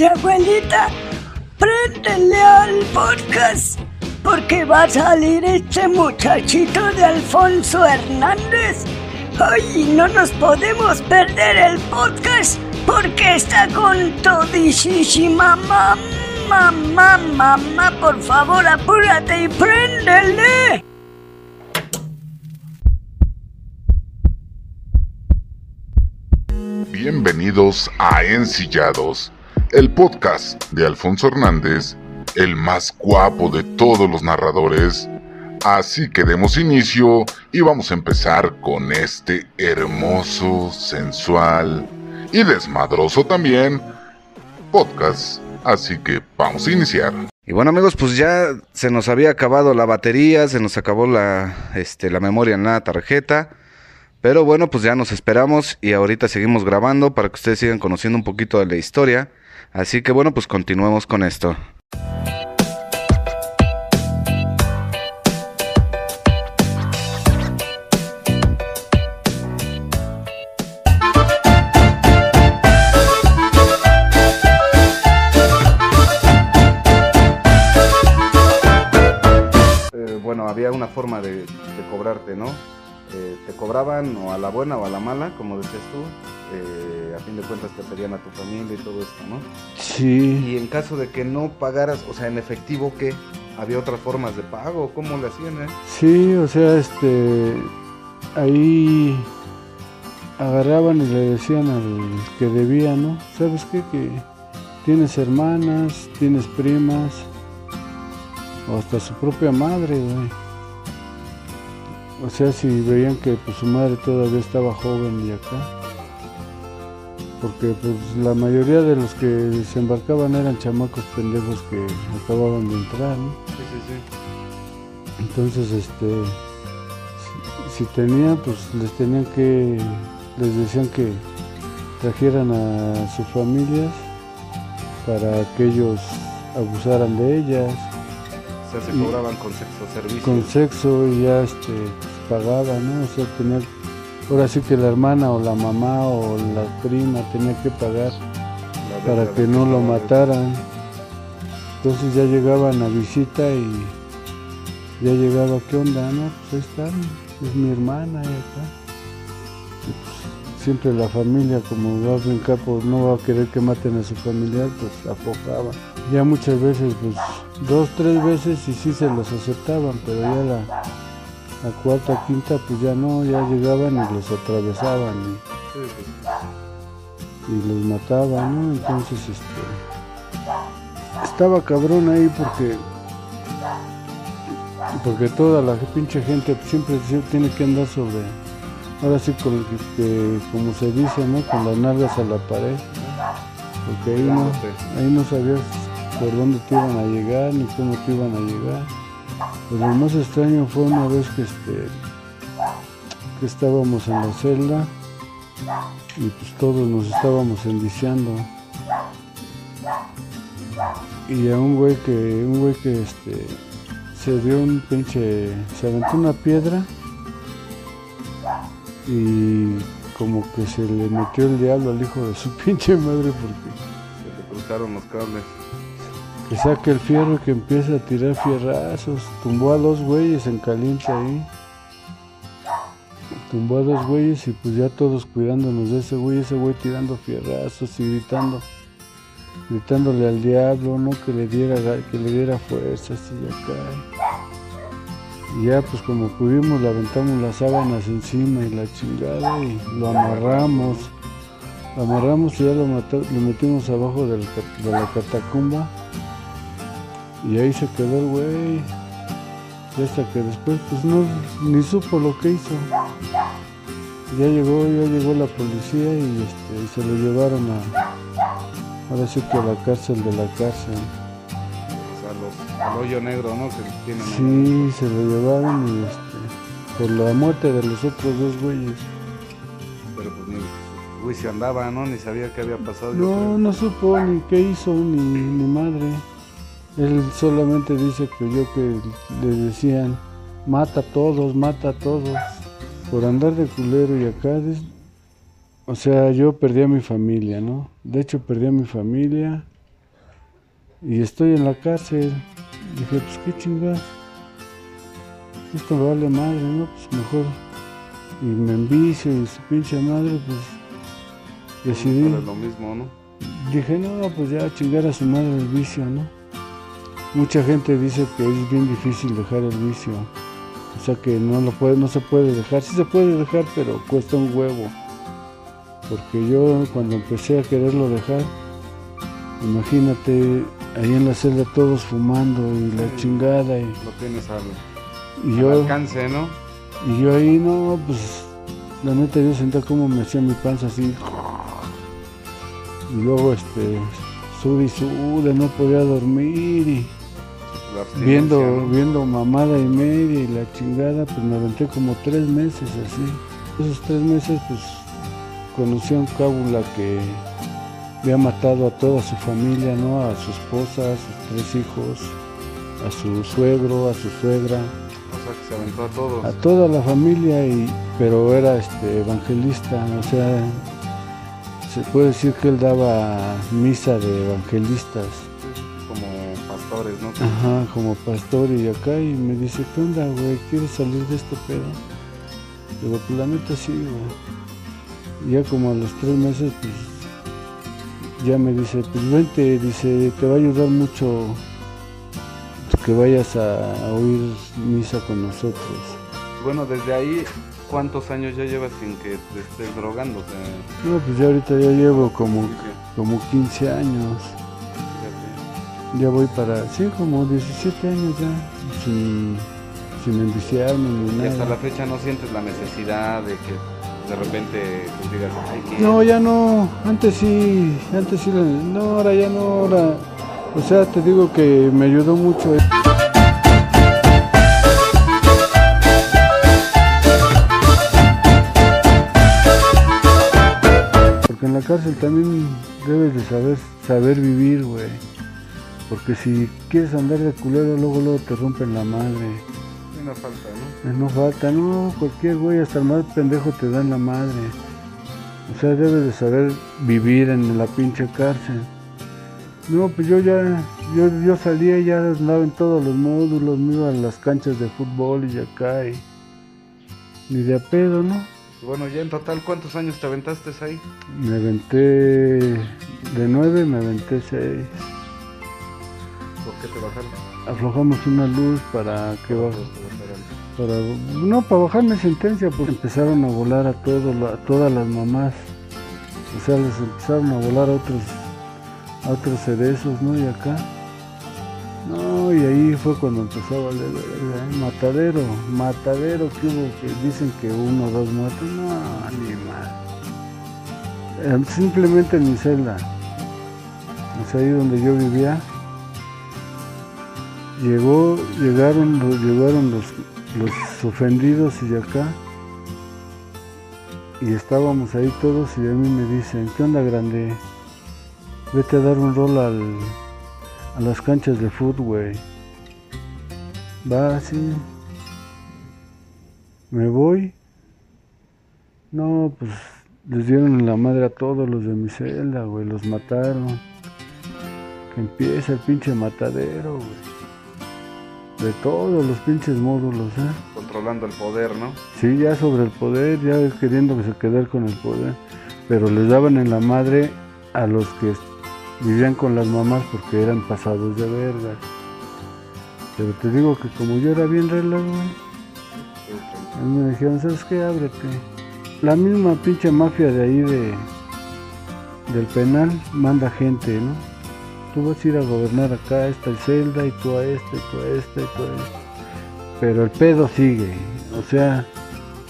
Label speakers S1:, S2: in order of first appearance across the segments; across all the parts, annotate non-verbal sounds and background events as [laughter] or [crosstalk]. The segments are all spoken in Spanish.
S1: Oye, abuelita, préndele al podcast porque va a salir este muchachito de Alfonso Hernández. Ay, no nos podemos perder el podcast porque está con todísima mamá. Mamá, mamá, por favor, apúrate y préndele.
S2: Bienvenidos a Ensillados, el podcast de Alfonso Hernández, el más guapo de todos los narradores. Así que demos inicio y vamos a empezar con este hermoso, sensual y desmadroso también podcast. Así que vamos a iniciar.
S3: Y bueno amigos, pues ya se nos había acabado la batería, se nos acabó la, este, la memoria en la tarjeta. Pero bueno, pues ya nos esperamos y ahorita seguimos grabando para que ustedes sigan conociendo un poquito de la historia. Así que bueno, pues continuemos con esto. Eh, bueno, había una forma de, de cobrarte, ¿no? Eh, te cobraban o a la buena o a la mala, como decías tú. eh, a fin de cuentas te pedían a tu familia y todo esto, ¿no?
S4: Sí,
S3: Y en caso de que no pagaras, o sea, en efectivo, ¿qué? ¿Había otras formas de pago? ¿Cómo le hacían, eh?
S4: sí, o sea, este, ahí agarraban y le decían al que debía, ¿no? ¿Sabes qué? Que tienes hermanas, tienes primas, o hasta su propia madre, güey. O sea, si veían que pues, su madre todavía estaba joven y acá. Porque pues la mayoría de los que se embarcaban eran chamacos pendejos que acababan de entrar, ¿no?
S3: Sí, sí, sí.
S4: Entonces, este, si, si tenían, pues les tenían que, les decían que trajeran a sus familias para que ellos abusaran de ellas
S3: O sea, se
S4: Y-
S3: cobraban con sexo servicio.
S4: con sexo y ya este pagaba, ¿no? O sea, tenía, ahora sí que la hermana o la mamá o la prima tenía que pagar para que no lo mataran. Entonces ya llegaban a visita y ya llegaba, ¿qué onda? No, pues ahí están, es mi hermana y acá. Y pues, siempre la familia, como va a brincar, pues no va a querer que maten a su familiar, pues afojaba. Ya muchas veces, pues dos, tres veces y sí se los aceptaban, pero ya la, la cuarta, quinta, pues ya no, ya llegaban y los atravesaban. y- y los mataba, ¿no? Entonces, este, estaba cabrón ahí porque, porque toda la pinche gente siempre tiene que andar sobre, ahora sí, con, que, como se dice, ¿no? Con las nalgas a la pared, porque ahí no, ahí no sabías por dónde te iban a llegar ni cómo te iban a llegar. Pues lo más extraño fue una vez que, este, que estábamos en la celda y pues todos nos estábamos enviciando. Y a un güey que, un güey que este, se dio un pinche, se aventó una piedra y como que se le metió el diablo al hijo de su [laughs] pinche madre porque
S3: Se te cruzaron los cables.
S4: Que saca el fierro y que empieza a tirar fierrazos. Tumbó a dos güeyes en caliente ahí. Tumbó a dos güeyes y pues ya todos cuidándonos de ese güey, ese güey tirando fierrazos y gritando, gritándole al diablo, no que le diera que le diera fuerzas y acá. Y ya pues como pudimos le aventamos las sábanas encima y la chingada y lo amarramos. Lo amarramos y ya lo, mató- lo metimos abajo de la catacumba. Y ahí se quedó el güey. Y hasta que después, pues no, ni supo lo que hizo. Ya llegó, ya llegó la policía y, este, y se lo llevaron a, ahora sí que a la cárcel de la cárcel.
S3: O sea, los, al hoyo negro, ¿no? Que tienen ahí.
S4: Sí, se lo llevaron y este, por la muerte de los otros dos güeyes.
S3: Pero pues ni güey se andaba, ¿no? Ni sabía qué había pasado.
S4: No, no supo ni qué hizo, ni, ni madre. Él solamente dice que yo que le decían, mata a todos, mata a todos. Por andar de culero y acá, o sea, yo perdí a mi familia, ¿no? De hecho, perdí a mi familia, y estoy en la cárcel. Dije, pues qué chingada. Esto me vale madre, ¿no? Pues mejor. Y me envicio y su pinche madre, pues decidí.
S3: Es lo mismo, ¿no?
S4: Dije, no, pues ya chingar a su madre el vicio, ¿no? Mucha gente dice que es bien difícil dejar el vicio. O sea que no lo puede, no se puede dejar. Sí se puede dejar, pero cuesta un huevo. Porque yo cuando empecé a quererlo dejar, imagínate ahí en la celda todos fumando y la chingada y,
S3: Lo tienes al,
S4: y
S3: al
S4: yo
S3: alcance, ¿no?
S4: y yo ahí no, pues la neta yo sentía como me hacía mi panza así. Y luego este sude y sude, no podía dormir y viendo,
S3: ¿no?
S4: viendo mamada y media y la chingada, pues me aventé como tres meses así. Esos tres meses pues conocí a un cábula que había matado a toda su familia, ¿no? A su esposa, a sus tres hijos, a su suegro, a su suegra,
S3: O sea, que se aventó a todos.
S4: a toda la familia, y, pero era este evangelista, o sea, se puede decir que él daba misa de evangelistas.
S3: Como pastores, ¿no?
S4: Ajá, como pastor y acá y me dice, ¿qué onda, güey? ¿Quieres salir de este pedo? Digo, pues la neta sí, güey. Ya como a los tres meses, pues, ya me dice, pues vente, dice, te va a ayudar mucho que vayas a, a oír misa con nosotros.
S3: Bueno, desde ahí, ¿cuántos años ya llevas sin que te estés drogando? O sea,
S4: No, pues ya ahorita ya llevo como, como 15 años. Ya voy para, sí, como 17 años ya, sin, sin enviciarme ni
S3: Y
S4: nada.
S3: hasta la fecha no sientes la necesidad de que de repente pues, digas, ay,
S4: No, ya no. Antes sí, antes sí. No, ahora ya no. Ahora, o sea, te digo que me ayudó mucho. Porque en la cárcel también debes de saber saber vivir, güey. Porque si quieres andar de culero, luego luego te rompen la madre.
S3: no falta, ¿no?
S4: Eh, No falta, no, cualquier güey, hasta el más pendejo te dan la madre. O sea, debes de saber vivir en la pinche cárcel. No, pues yo ya, yo, yo salía y ya andaba en todos los módulos, me iba a las canchas de fútbol y acá y ni de a pedo, ¿no?
S3: Bueno, ya en total, ¿cuántos años te aventaste ahí?
S4: Me aventé de nueve, me aventé seis.
S3: ¿Por qué te bajaron?
S4: Aflojamos una luz para que baje. Para no para bajarme sentencia pues empezaron a volar a todos la- a todas las mamás. O sea les empezaron a volar a otros a otros cerezos no y acá. No y ahí fue cuando empezó a valer ¿eh? matadero matadero que hubo que dicen que uno o dos muertos. No ni mal simplemente en mi celda. O sea ahí donde yo vivía llegó llegaron llegaron los los ofendidos y de acá. Y estábamos ahí todos y a mí me dicen, ¿qué onda grande? Vete a dar un rol al, a las canchas de fútbol. Va así. Me voy. No, pues les dieron la madre a todos los de mi celda, güey. Los mataron. Que empieza el pinche matadero, güey. De todos los pinches módulos, ¿eh?
S3: Controlando el poder, ¿no?
S4: Sí, ya sobre el poder, ya queriendo que se quedar con el poder. Pero les daban en la madre a los que vivían con las mamás porque eran pasados de verga. Pero te digo que como yo era bien relax, güey, me dijeron, ¿sabes qué? Ábrete. La misma pinche mafia de ahí de del penal manda gente, ¿no? Tú vas a ir a gobernar acá a esta celda y tú a esta y tú a esta y tú a esta. Pero el pedo sigue, o sea,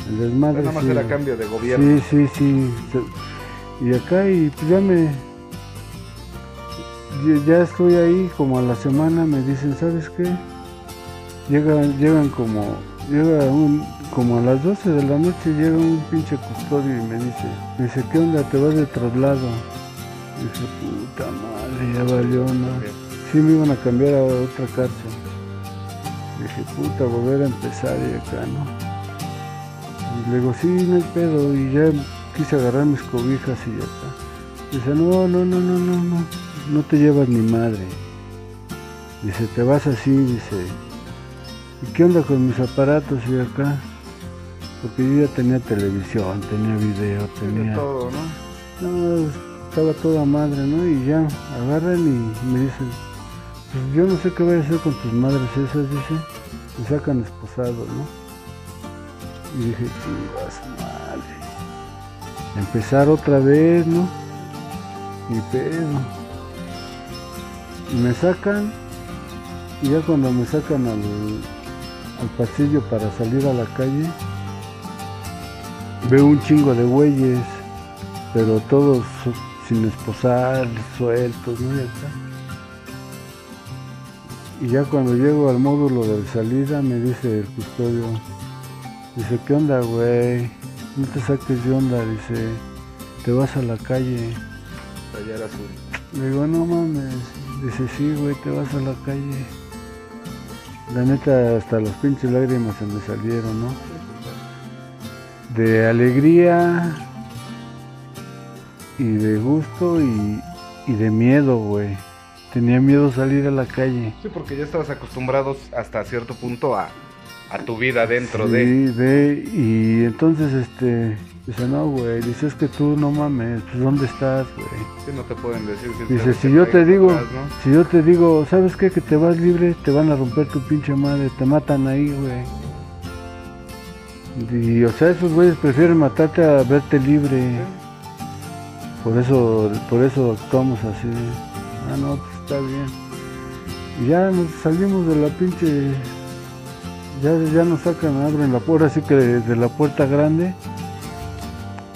S4: el desmadre
S3: Nada más era cambio de gobierno.
S4: Sí, sí, sí. Y acá y pues ya me... ya- Ya estoy ahí como a la semana, me dicen, ¿sabes qué? Llegan, llegan como... Llega un... Como a las 12 de la noche llega un pinche custodio y me dice, me dice, ¿qué onda? ¿Te vas de traslado? Dije, puta madre, ya valió, ¿no? Sí me iban a cambiar a otra cárcel. Dije, puta, volver a empezar y acá, ¿no? Y le digo, sí, no hay pedo. Y ya quise agarrar mis cobijas y ya está. Dice, no, no, no, no, no, no. No te llevas ni madre. Dice, te vas así, dice. ¿Y qué onda con mis aparatos y acá? Porque yo ya tenía televisión, tenía video, tenía...
S3: De todo, ¿no?
S4: No, estaba toda madre, ¿no? Y ya, agarran y me dicen, pues yo no sé qué voy a hacer con tus madres esas, dice. Me sacan esposado, ¿no? Y dije, chivas, madre. Empezar otra vez, ¿no? Y pedo. Y me sacan, y ya cuando me sacan al, al pasillo para salir a la calle, veo un chingo de güeyes, pero todos sin esposar, sueltos, ¿no? Y acá. Y ya cuando llego al módulo de salida me dice el custodio, dice, ¿qué onda, güey? No te saques de onda, dice, te vas a la calle.
S3: Su...
S4: Le digo, no mames. Dice, sí, güey, te vas a la calle. La neta, hasta las pinches lágrimas se me salieron, ¿no? De alegría y de gusto y, y de miedo, güey. Tenía miedo salir a la calle.
S3: Sí, porque ya estabas acostumbrados hasta cierto punto a, a tu vida dentro
S4: sí,
S3: de...
S4: de, y entonces, este, dice, no, güey, dice, es que tú no mames, pues, ¿dónde estás, güey?
S3: Sí, no te pueden decir. si
S4: Dice, si yo te digo,
S3: atrás, ¿no?
S4: si yo te digo, ¿sabes qué? Que te vas libre, te van a romper tu pinche madre, te matan ahí, güey. Y, o sea, esos güeyes prefieren matarte a verte libre. Por eso, por eso actuamos así. Ah, no, pues está bien. Y ya nos salimos de la pinche, ya, ya nos sacan, abren la puerta, así que desde la puerta grande,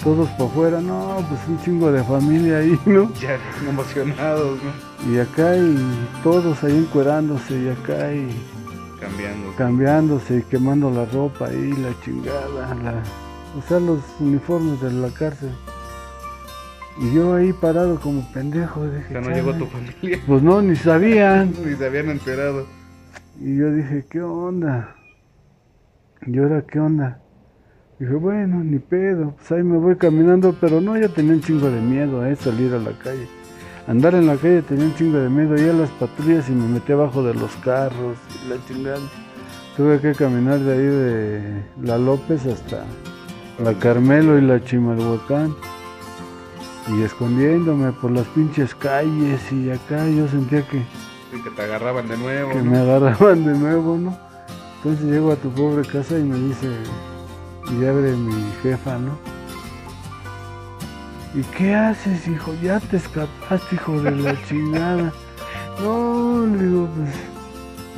S4: todos para afuera, no, pues un chingo de familia ahí, ¿no? [laughs]
S3: Ya emocionados, ¿no?
S4: Y acá y todos ahí encuerándose y acá y
S3: Cambiando.
S4: cambiándose y quemando la ropa ahí, la chingada, la, o sea, los uniformes de la cárcel. Y yo ahí parado como pendejo, dije,
S3: O sea, no llegó tu familia.
S4: Pues no, ni sabían. [laughs]
S3: Ni se habían enterado.
S4: Y yo dije, ¿qué onda? ¿Y ahora qué onda? Dije, bueno, ni pedo, pues ahí me voy caminando, pero no, ya tenía un chingo de miedo, eh, salir a la calle. Andar en la calle tenía un chingo de miedo, ya las patrullas y me metí abajo de los carros y la chingada. Tuve que caminar de ahí de la López hasta la Carmelo y la Chimalhuacán. Y escondiéndome por las pinches calles y acá yo sentía que
S3: Sí, que te agarraban de nuevo.
S4: que
S3: ¿no?
S4: me agarraban de nuevo, ¿no? Entonces llego a tu pobre casa y me dice, y abre mi jefa, ¿no? ¿Y qué haces, hijo? Ya te escapaste, hijo de la [laughs] chingada. No, le digo, pues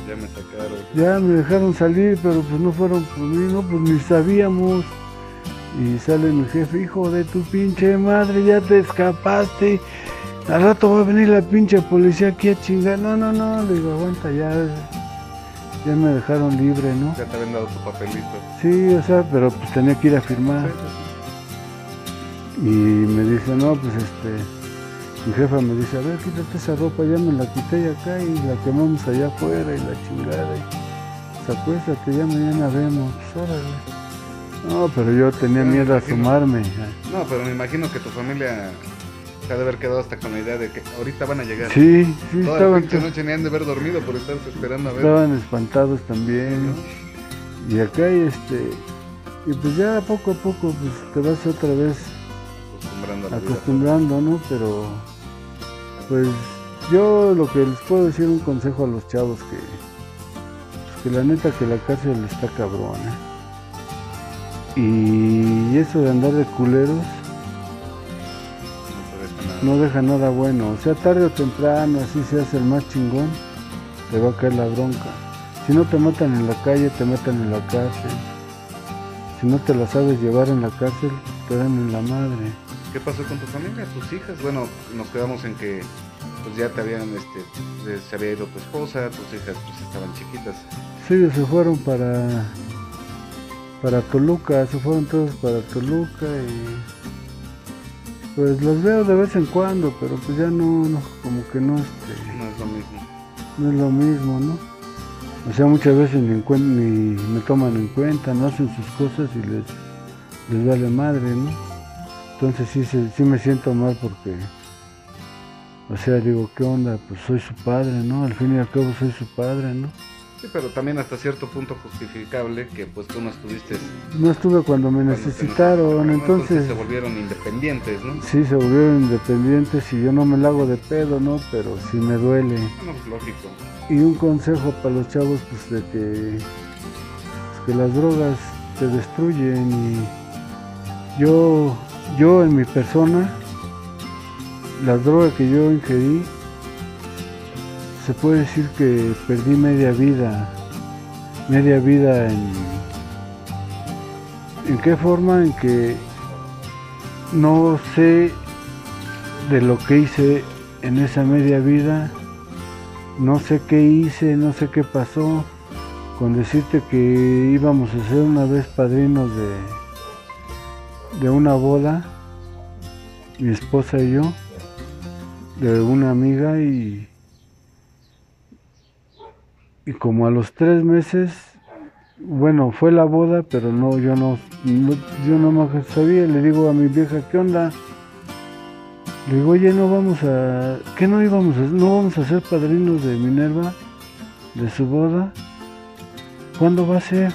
S3: Ya me sacaron.
S4: ya me dejaron salir, pero pues no fueron por mí, no, pues ni sabíamos. Y sale mi jefe, hijo de tu pinche madre, ya te escapaste. Al rato va a venir la pinche policía aquí a chingar. No, no, no, le digo, aguanta, ya, ya me dejaron libre, ¿no?
S3: Ya te habían dado tu papelito.
S4: Sí, o sea, pero pues tenía que ir a firmar. Y me dice, no, pues este, mi jefa me dice, a ver, quítate esa ropa, ya me la quité y acá y la quemamos allá afuera y la chingada. Y, pues acuéstate, ya mañana vemos, pues, órale. No, pero yo tenía
S3: Pero
S4: miedo a sumarme.
S3: No, pero me imagino que tu familia se ha de haber quedado hasta con la idea de que ahorita van a llegar.
S4: Sí, sí,
S3: Toda la
S4: estaban,
S3: pinche noche ni han de haber dormido por estarse esperando a ver.
S4: estaban espantados también. Y acá este, y pues ya poco a poco pues te vas otra vez
S3: Acostumbrando a la vida.
S4: acostumbrando, ¿no? Pero pues yo lo que les puedo decir un consejo a los chavos que pues, que la neta que la cárcel está cabrona. Y eso de andar de culeros
S3: No deja nada.
S4: bueno. O sea, tarde o temprano, así seas el más chingón, te va a caer la bronca. Si no te matan en la calle, te matan en la cárcel. Si no te la sabes llevar en la cárcel, te dan en la madre.
S3: ¿Qué pasó con tu familia? ¿Tus hijas? Bueno, nos quedamos en que pues ya te habían, este, se- se había ido tu esposa, tus hijas pues estaban chiquitas.
S4: Sí, se fueron para para Toluca, se fueron todos para Toluca y pues los veo de vez en cuando, pero pues ya no, no como que no este,
S3: No es lo mismo.
S4: no es lo mismo, ¿no? O sea, muchas veces ni, me toman en cuenta, no hacen sus cosas y les, les vale madre, ¿no? Entonces sí, se- sí me siento mal porque O sea, digo, ¿qué onda? Pues soy su padre, ¿no? Al fin y al cabo soy su padre, ¿no?
S3: Sí, pero también hasta cierto punto justificable que pues tú no estuviste
S4: No estuve cuando me
S3: cuando
S4: necesitaron,
S3: ¿no?
S4: entonces...
S3: se volvieron independientes, ¿no?
S4: Sí, se volvieron independientes y yo no me la hago de pedo, ¿no? Pero sí me duele.
S3: Bueno, pues lógico.
S4: Y un consejo para los chavos, pues de que, pues, que las drogas te destruyen y yo, yo en mi persona, las drogas que yo ingerí, se puede decir que perdí media vida, media vida en, ¿en qué forma? En que no sé de lo que hice en esa media vida, no sé qué hice, no sé qué pasó, con decirte que íbamos a ser una vez padrinos de, de una boda, mi esposa y yo, de una amiga y, y como a los tres meses, bueno, fue la boda, pero no, yo no, no- yo no me sabía, le digo a mi vieja, ¿qué onda? Le digo, oye, no vamos a, ¿qué no íbamos a, no vamos a ser padrinos de Minerva, de su boda? ¿Cuándo va a ser?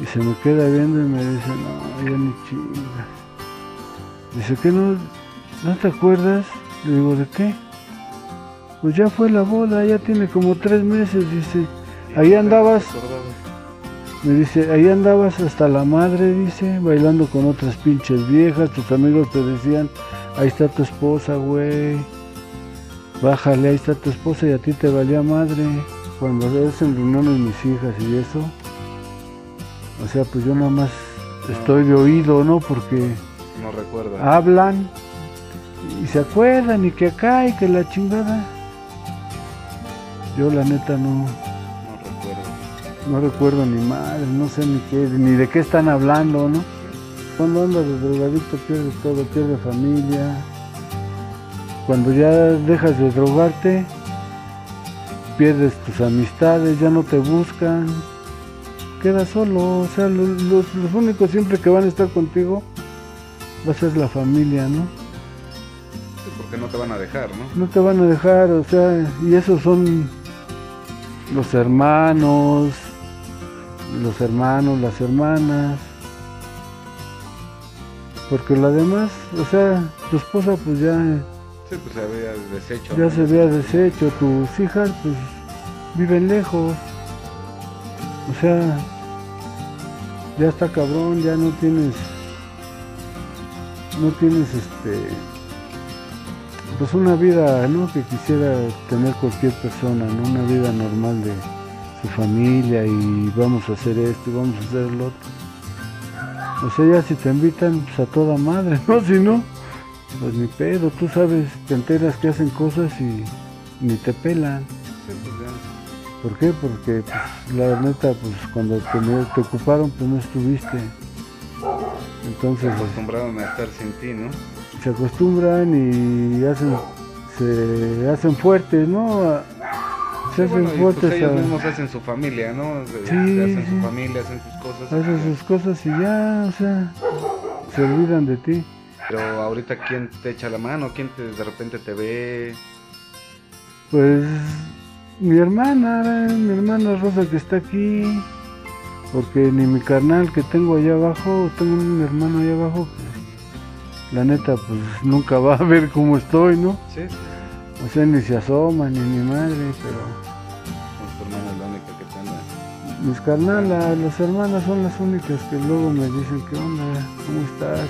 S4: Y se me queda viendo y me dice, no, ya ni chingas. Dice, ¿qué no, no te acuerdas? Le digo, ¿de qué? Pues ya fue la boda, ya tiene como tres meses, dice. Ahí andabas, me dice, ahí andabas hasta la madre, dice, bailando con otras pinches viejas, tus amigos te decían, ahí está tu esposa, güey. Bájale, ahí está tu esposa y a ti te valía madre. Cuando ves en reuniones mis hijas y eso, o sea, pues yo nada más estoy de oído, ¿no? Porque
S3: No
S4: hablan y se acuerdan y que acá y que la chingada. Yo la neta no,
S3: No recuerdo.
S4: no recuerdo ni madre, no sé ni qué, ni de qué están hablando, ¿no? Cuando andas de drogadicto pierdes todo, pierdes familia. Cuando ya dejas de drogarte, pierdes tus amistades, ya no te buscan, quedas solo, o sea, los, los- los únicos siempre que van a estar contigo va a ser la familia, ¿no?
S3: Sí, porque no te van a dejar, ¿no?
S4: No te van a dejar, o sea, y esos son los hermanos, los hermanos, las hermanas. Porque lo demás, o sea, tu esposa pues ya,
S3: Sí, pues se había deshecho.
S4: ya se había deshecho, tus hijas pues viven lejos. O sea, ya está cabrón, ya no tienes, no tienes este, pues una vida, ¿no? Que quisiera tener cualquier persona, ¿no? Una vida normal de su familia y vamos a hacer esto y vamos a hacer lo otro. O sea, ya si te invitan, pues a toda madre, ¿no? [laughs] Si no, pues ni pedo, tú sabes, te enteras que hacen cosas y ni te pelan. ¿Por qué? Porque pues, la neta, pues cuando te, ocuparon, pues no estuviste.
S3: Se
S4: Entonces
S3: acostumbraron a estar sin ti, ¿no?
S4: Se acostumbran y hacen, se hacen fuertes, ¿no? Se
S3: Sí,
S4: hacen
S3: bueno, y,
S4: fuertes
S3: pues ellos
S4: a-
S3: mismos hacen su familia, ¿no? Se,
S4: Sí,
S3: se hacen su familia, hacen sus cosas.
S4: hacen sus cosas y ya, o sea, se olvidan de ti.
S3: Pero ahorita, ¿quién te echa la mano? ¿Quién te, de repente te ve?
S4: Pues mi hermana, mi hermana Rosa que está aquí, porque ni mi carnal que tengo allá abajo, tengo un hermano allá abajo la neta pues nunca va a ver cómo estoy, ¿no?
S3: Sí, sí.
S4: O sea, ni se asoma, ni mi madre, pero
S3: tu hermana es la única que te anda.
S4: mis carnalas, las hermanas son las únicas que luego me dicen, ¿qué onda? ¿Cómo estás?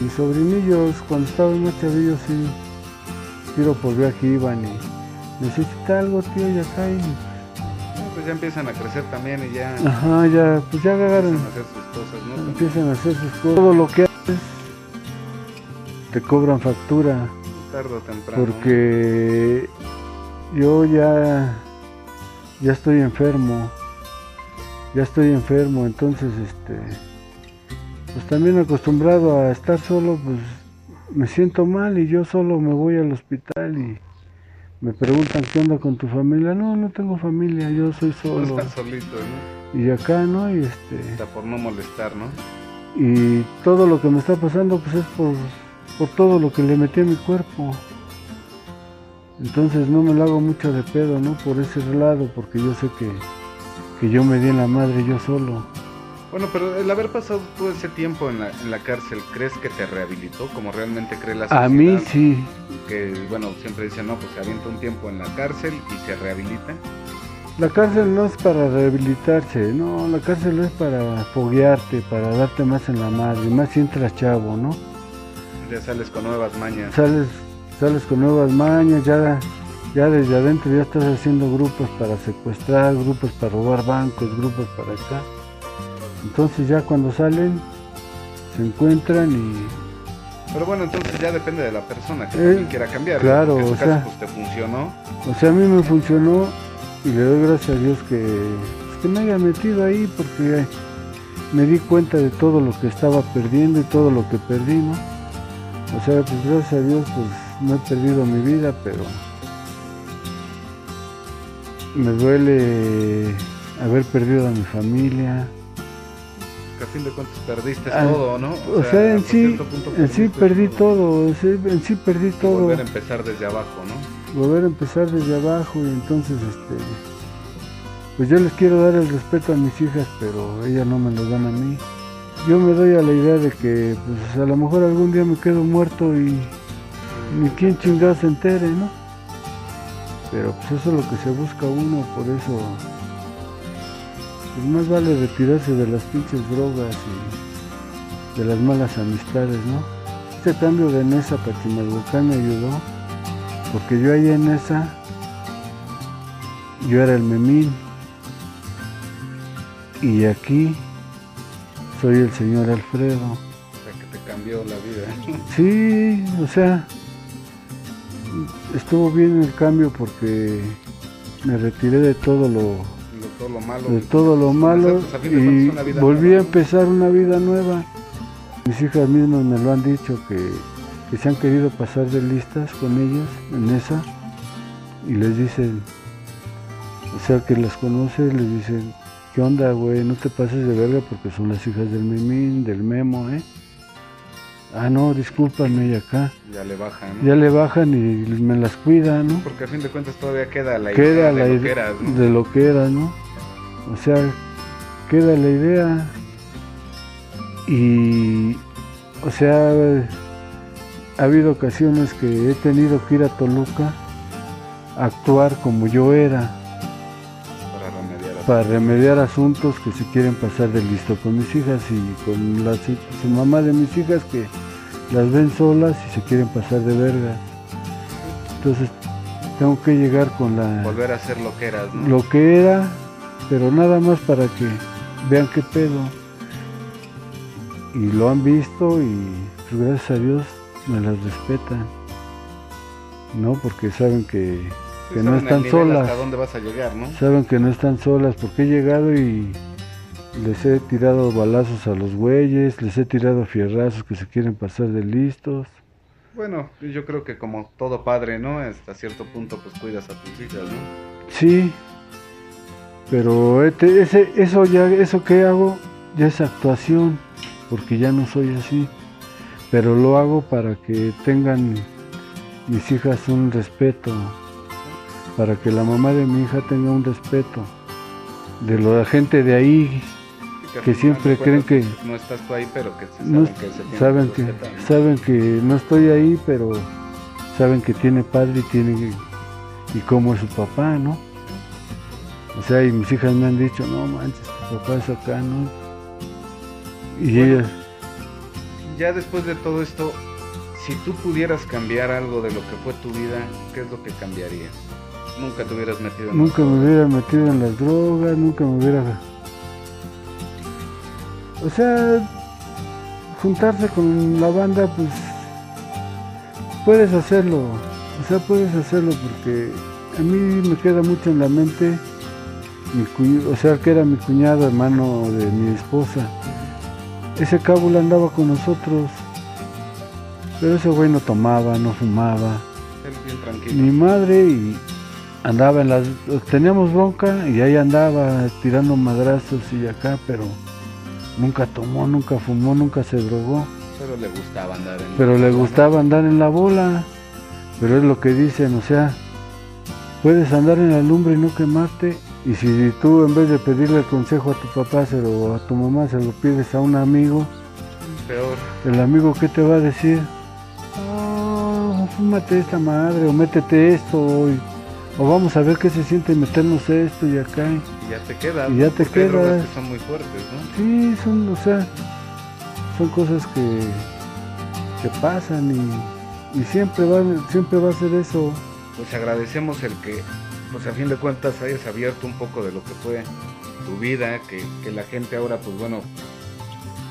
S4: Mis sobrinillos, cuando estaban más chavillos, sí, tiro por ver que iban y necesita algo, tío, y acá y
S3: No, pues ya empiezan a crecer también y ya
S4: Ajá, ya, pues ya agarran,
S3: empiezan a hacer sus cosas, ¿no?
S4: empiezan a hacer sus cosas. Todo lo que haces, te cobran factura,
S3: Tarde o temprano.
S4: porque yo ya, ya estoy enfermo, ya estoy enfermo, entonces, este, pues también acostumbrado a estar solo, pues me siento mal y yo solo me voy al hospital y me preguntan qué onda con tu familia. No, no tengo familia, yo soy solo.
S3: Estás solito, ¿no?
S4: Y acá, ¿no? Y este...
S3: Hasta por no molestar, ¿no?
S4: y todo lo que me está pasando pues es por, por todo lo que le metí a mi cuerpo Entonces no me lo hago mucho de pedo, ¿no? Por ese lado, porque yo sé que, que yo me di en la madre yo solo.
S3: Bueno, pero el haber pasado todo ese tiempo en la, en la cárcel, ¿crees que te rehabilitó como realmente cree la sociedad?
S4: A mí sí.
S3: Que, bueno, siempre dicen, no, pues se avienta un tiempo en la cárcel y se rehabilita.
S4: La cárcel no es para rehabilitarse, no, la cárcel es para foguearte, para darte más en la madre, más si entras chavo, ¿no?
S3: Ya sales con nuevas mañas.
S4: Sales, sales con nuevas mañas, ya, ya desde adentro ya estás haciendo grupos para secuestrar, grupos para robar bancos, grupos para acá. Entonces ya cuando salen, se encuentran y
S3: Pero bueno, entonces ya depende de la persona que
S4: Eh,
S3: quiera cambiar.
S4: claro,
S3: En
S4: o
S3: caso,
S4: sea-
S3: pues te funcionó.
S4: O sea, a mí me funcionó y le doy gracias a Dios que, pues, que me haya metido ahí porque me di cuenta de todo lo que estaba perdiendo y todo lo que perdí, ¿no? O sea, pues gracias a Dios pues no he perdido mi vida, pero me duele haber perdido a mi familia.
S3: Que a fin de cuentas perdiste
S4: Ah,
S3: todo, ¿no?
S4: O sea, en sí, en sí perdí todo, en sí, en sí perdí
S3: Y
S4: todo.
S3: Volver a empezar desde abajo, ¿no?
S4: volver a empezar desde abajo y entonces este pues yo les quiero dar el respeto a mis hijas pero ellas no me lo dan a mí yo me doy a la idea de que pues a lo mejor algún día me quedo muerto y ni quien chingado se entere no pero pues eso es lo que se busca uno por eso pues más vale retirarse de las pinches drogas y de las malas amistades no este cambio de Nesa para Chimalhuacán me ayudó porque yo ahí en esa, yo era el memín. Y aquí soy el señor Alfredo.
S3: O sea, que te cambió la vida. [laughs]
S4: Sí, o sea, estuvo bien el cambio porque me retiré de todo lo,
S3: Lo- todo lo malo.
S4: de todo lo malo
S3: Pues, a de cuentas,
S4: y volví
S3: nueva,
S4: a empezar una vida nueva. Mis hijas mismas me lo han dicho que, que se han querido pasar de listas con ellas en esa y les dicen, o sea que las conoce, les dicen, ¿qué onda, güey? No te pases de verga porque son las hijas del Memín, del Memo, ¿eh? Ah, no, discúlpame, y acá.
S3: Ya le baja, ¿no?
S4: Ya le bajan y me las cuidan, ¿no?
S3: Porque a fin de cuentas todavía queda la
S4: queda
S3: idea
S4: la
S3: de lo que eras, ¿no?
S4: de lo que era, ¿no? O sea, queda la idea y, o sea, ha habido ocasiones que he tenido que ir a Toluca a actuar como yo era
S3: Para remediar
S4: asuntos que se quieren pasar de listo con mis hijas y con la su mamá de mis hijas que las ven solas y se quieren pasar de verga. Entonces tengo que llegar con la
S3: volver a ser lo que eras, ¿no?
S4: lo que era, pero nada más para que vean qué pedo. Y lo han visto y pues, gracias a Dios me las respetan. No, porque saben que,
S3: Sí,
S4: que no están solas.
S3: Hasta dónde vas a llegar, ¿no?
S4: Saben que no están solas porque he llegado y les he tirado balazos a los güeyes, les he tirado fierrazos que se quieren pasar de listos.
S3: Bueno, yo creo que como todo padre, ¿no? Hasta cierto punto, pues cuidas a tus hijas, ¿no?
S4: Sí, pero este- ese, eso ya, eso que hago ya es actuación, porque ya no soy así. Pero lo hago para que tengan mis hijas un respeto, para que la mamá de mi hija tenga un respeto de la gente de ahí, Que siempre creen que-
S3: no estás tú ahí, pero que se saben
S4: no,
S3: que se
S4: saben que saben que no estoy ahí, pero saben que tiene padre y tiene y cómo es su papá, ¿no? O sea, y mis hijas me han dicho, no manches, tu papá es acá, ¿no? Y
S3: Bueno.
S4: ellas,
S3: Ya después de todo esto, si tú pudieras cambiar algo de lo que fue tu vida, ¿qué es lo que cambiarías? Nunca te hubieras metido en
S4: nunca me hubiera metido en las drogas, nunca me hubiera... O sea, juntarse con la banda, pues puedes hacerlo, o sea, puedes hacerlo porque a mí me queda mucho en la mente, mi cuñ- o sea, que era mi cuñado, hermano de mi esposa. Ese cábula andaba con nosotros, pero ese güey no tomaba, no fumaba,
S3: bien tranquilo.
S4: mi madre y andaba en las teníamos bronca y ahí andaba tirando madrazos y acá pero nunca tomó nunca fumó nunca se drogó
S3: Pero le gustaba andar en
S4: pero
S3: la
S4: le
S3: bola,
S4: gustaba andar en la bola pero es lo que dicen o sea puedes andar en la lumbre y no quemarte. Y si tú en vez de pedirle el consejo a tu papá se lo, a tu mamá se lo pides a un amigo,
S3: Peor.
S4: el amigo qué te va a decir? Ah, fúmate esta madre o métete esto o, o vamos a ver qué se siente meternos esto y acá.
S3: Y ya te quedas.
S4: Y ya te
S3: Porque hay drogas
S4: quedas.
S3: que son muy fuertes, ¿no?
S4: Sí, son, o sea, son cosas que, que pasan y, y siempre va, siempre va a ser eso.
S3: Pues agradecemos el que, pues a fin de cuentas, hayas abierto un poco de lo que fue tu vida, que, que la gente ahora, pues bueno,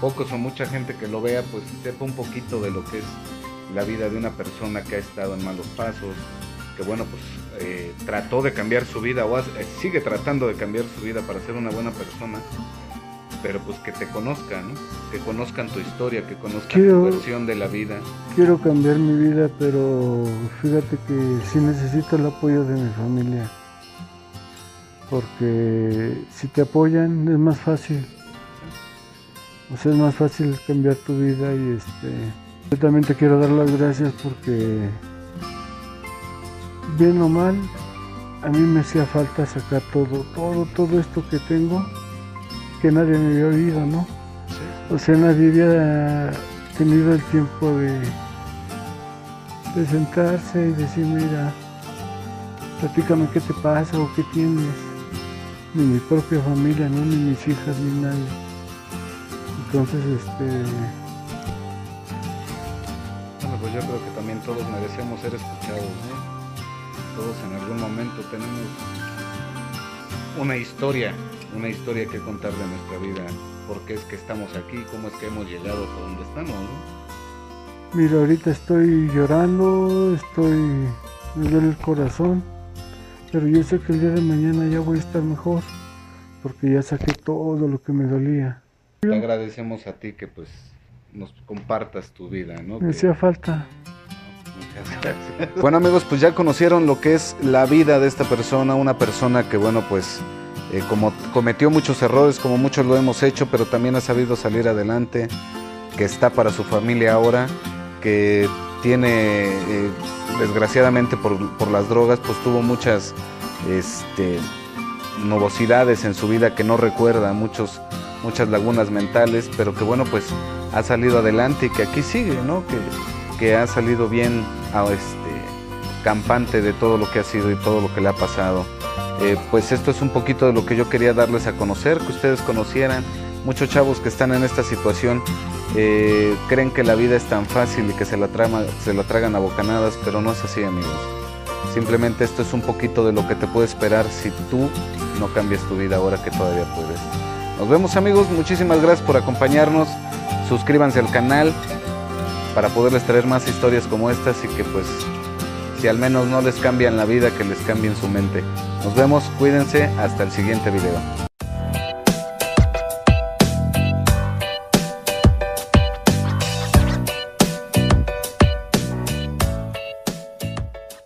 S3: pocos o mucha gente que lo vea, pues sepa un poquito de lo que es la vida de una persona que ha estado en malos pasos, que bueno, pues eh, trató de cambiar su vida o hace- eh, sigue tratando de cambiar su vida para ser una buena persona, pero pues que te conozcan, ¿no? que conozcan tu historia, que conozcan
S4: Quiero-
S3: tu versión de la vida.
S4: Quiero cambiar mi vida, pero fíjate que sí necesito el apoyo de mi familia. Porque si te apoyan es más fácil. O sea, es más fácil cambiar tu vida y este... Yo también te quiero dar las gracias porque, bien o mal, a mí me hacía falta sacar todo, todo, todo esto que tengo, que nadie me había oído, ¿no? O sea, nadie había tenido el tiempo de, de sentarse y decir, mira, platícame qué te pasa o qué tienes. Ni mi propia familia, ¿no? Ni mis hijas, ni nadie. Entonces, este,
S3: Bueno, pues yo creo que también todos merecemos ser escuchados, ¿no? Todos en algún momento tenemos una historia, una historia que contar de nuestra vida, por qué es que estamos aquí, cómo es que hemos llegado hasta donde estamos, ¿no?
S4: mira, ahorita estoy llorando, estoy, me duele el corazón, pero yo sé que el día de mañana ya voy a estar mejor, porque ya saqué todo lo que me dolía.
S3: Te agradecemos a ti que pues nos compartas tu vida, ¿no?
S4: Me hacía falta.
S3: Bueno amigos, pues ya conocieron lo que es la vida de esta persona, una persona que bueno pues eh, como cometió muchos errores, como muchos lo hemos hecho, pero también ha sabido salir adelante, que está para su familia ahora, que tiene eh, desgraciadamente por, por las drogas pues tuvo muchas este, nubosidades en su vida que no recuerda, muchos, muchas lagunas mentales, pero que bueno pues ha salido adelante y que aquí sigue, ¿no? Que, que ha salido bien a este campante de todo lo que ha sido y todo lo que le ha pasado. Eh, pues esto es un poquito de lo que yo quería darles a conocer, que ustedes conocieran. Muchos chavos que están en esta situación eh, creen que la vida es tan fácil y que se la, trama, se la tragan a bocanadas, pero no es así amigos. Simplemente esto es un poquito de lo que te puede esperar si tú no cambias tu vida ahora que todavía puedes. Nos vemos amigos, muchísimas gracias por acompañarnos. Suscríbanse al canal para poderles traer más historias como estas y que pues si al menos no les cambian la vida, que les cambien su mente. Nos vemos, cuídense, hasta el siguiente video.